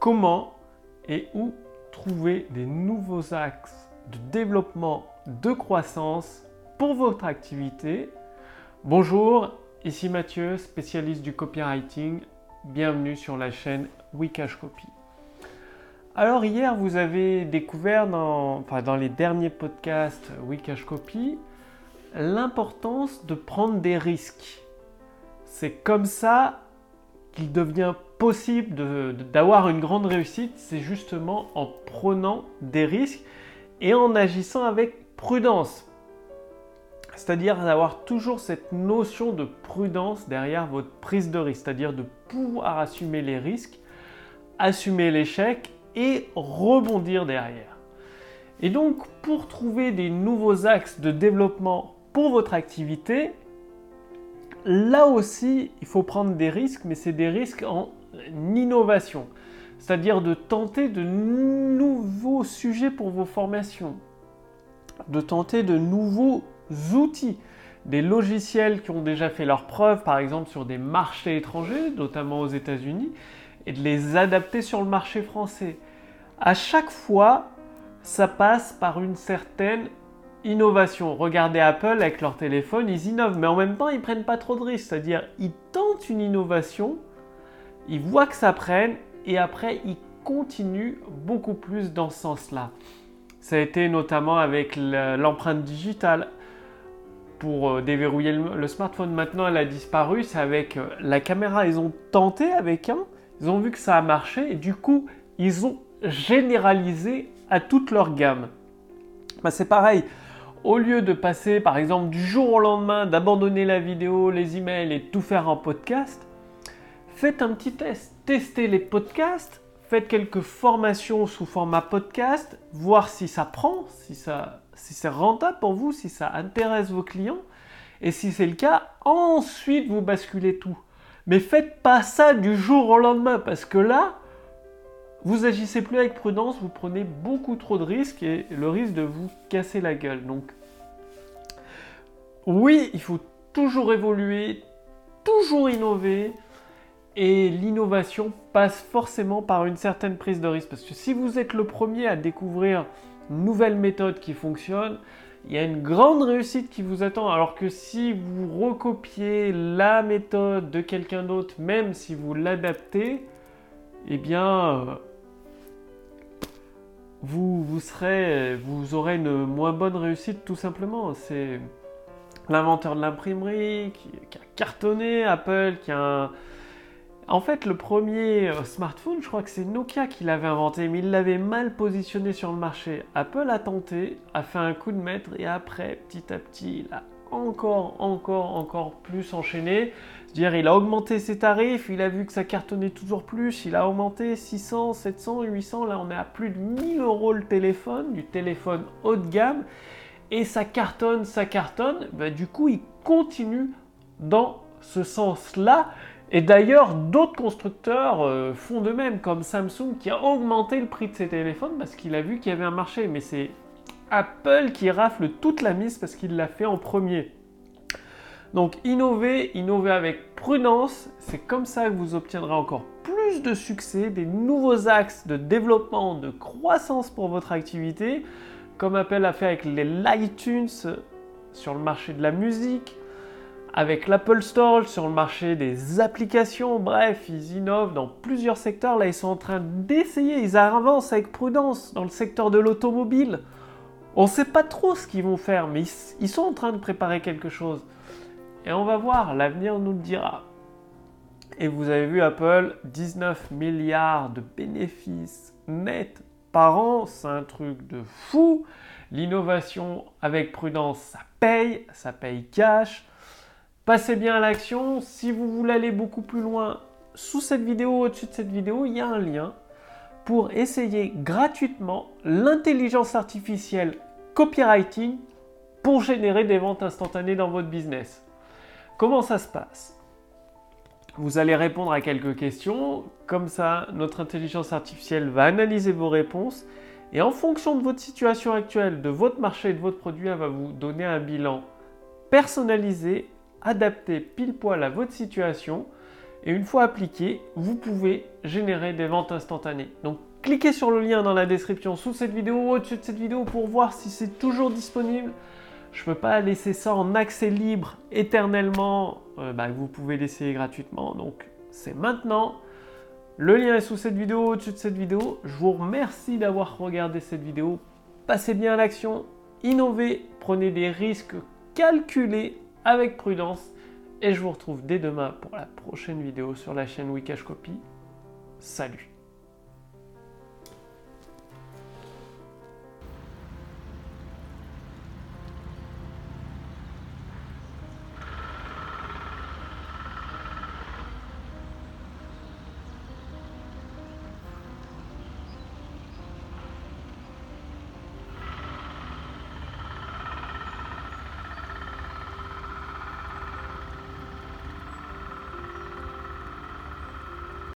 comment et où trouver des nouveaux axes de développement, de croissance pour votre activité. Bonjour, ici Mathieu, spécialiste du copywriting. Bienvenue sur la chaîne Wikash Copy. Alors hier, vous avez découvert dans, les derniers podcasts Wikash Copy l'importance de prendre des risques. C'est comme ça qu'il devient possible d'avoir une grande réussite, c'est justement en prenant des risques et en agissant avec prudence. C'est-à-dire d'avoir toujours cette notion de prudence derrière votre prise de risque, c'est-à-dire de pouvoir assumer les risques, assumer l'échec et rebondir derrière. Et donc, pour trouver des nouveaux axes de développement pour votre activité, là aussi, il faut prendre des risques, mais c'est des risques en innovation. C'est-à-dire de tenter de nouveaux sujets pour vos formations, de tenter de nouveaux outils, des logiciels qui ont déjà fait leurs preuves, par exemple sur des marchés étrangers, notamment aux États-Unis, et de les adapter sur le marché français. À chaque fois, ça passe par une certaine innovation. Regardez Apple avec leur téléphone, ils innovent, mais en même temps, ils prennent pas trop de risques. C'est-à-dire, ils tentent une innovation, ils voient que ça prenne, et après, ils continuent beaucoup plus dans ce sens-là. Ça a été notamment avec l'empreinte digitale. Pour euh, déverrouiller le, smartphone, maintenant elle a disparu. C'est avec euh, la caméra. Ils ont tenté avec un, ils ont vu que ça a marché et du coup, ils ont généralisé à toute leur gamme. Bah, c'est pareil au lieu de passer par exemple du jour au lendemain, d'abandonner la vidéo, les emails et tout faire en podcast, faites un petit test. Testez les podcasts, faites quelques formations sous format podcast, voir si ça prend, si, c'est rentable pour vous, si ça intéresse vos clients. Et si c'est le cas, ensuite vous basculez tout. Mais faites pas ça du jour au lendemain parce que là, vous agissez plus avec prudence, vous prenez beaucoup trop de risques et le risque de vous casser la gueule. Donc, oui, il faut toujours évoluer, toujours innover. Et l'innovation passe forcément par une certaine prise de risque. Parce que si vous êtes le premier à découvrir une nouvelle méthode qui fonctionne, il y a une grande réussite qui vous attend. Alors que si vous recopiez la méthode de quelqu'un d'autre, même si vous l'adaptez, eh bien, euh, vous, aurez une moins bonne réussite tout simplement. C'est l'inventeur de l'imprimerie qui, a cartonné, Apple qui a. En fait, le premier euh, smartphone, je crois que c'est Nokia qui l'avait inventé, mais il l'avait mal positionné sur le marché. Apple a tenté, a fait un coup de maître, et après, petit à petit, il a encore, encore, encore plus enchaîné. C'est-à-dire, il a augmenté ses tarifs, il a vu que ça cartonnait toujours plus, il a augmenté 600, 700, 800, là on est à plus de 1000 euros le téléphone, du téléphone haut de gamme, et ça cartonne, ça cartonne, bah, du coup il continue dans ce sens-là. Et d'ailleurs, d'autres constructeurs euh, font de même, comme Samsung qui a augmenté le prix de ses téléphones parce qu'il a vu qu'il y avait un marché. Mais c'est Apple qui rafle toute la mise parce qu'il l'a fait en premier. Donc innover, innover avec prudence, c'est comme ça que vous obtiendrez encore plus de succès, des nouveaux axes de développement, de croissance pour votre activité, comme Apple a fait avec les iTunes sur le marché de la musique, avec l'Apple Store sur le marché des applications. Bref, ils innovent dans plusieurs secteurs. Là, ils sont en train d'essayer, ils avancent avec prudence dans le secteur de l'automobile. On ne sait pas trop ce qu'ils vont faire, mais ils, sont en train de préparer quelque chose. Et on va voir, l'avenir nous le dira. Et vous avez vu Apple, 19 milliards de bénéfices nets par an, c'est un truc de fou. L'innovation avec prudence, ça paye, ça paye cash. Passez bien à l'action. Si vous voulez aller beaucoup plus loin, sous cette vidéo, au-dessus de cette vidéo, il y a un lien pour essayer gratuitement l'intelligence artificielle copywriting pour générer des ventes instantanées dans votre business. Comment ça se passe? Vous allez répondre à quelques questions, comme ça notre intelligence artificielle va analyser vos réponses et en fonction de votre situation actuelle, de votre marché et de votre produit, elle va vous donner un bilan personnalisé, adapté pile poil à votre situation Et une fois appliqué, vous pouvez générer des ventes instantanées. Donc cliquez sur le lien dans la description sous cette vidéo ou au-dessus de cette vidéo pour voir si c'est toujours disponible. Je ne peux pas laisser ça en accès libre éternellement. Euh, bah, vous pouvez l'essayer gratuitement. Donc c'est maintenant. Le lien est sous cette vidéo, au-dessus de cette vidéo. Je vous remercie d'avoir regardé cette vidéo. Passez bien à l'action, innovez, prenez des risques calculés avec prudence. Et je vous retrouve dès demain pour la prochaine vidéo sur la chaîne Wikash Copy. Salut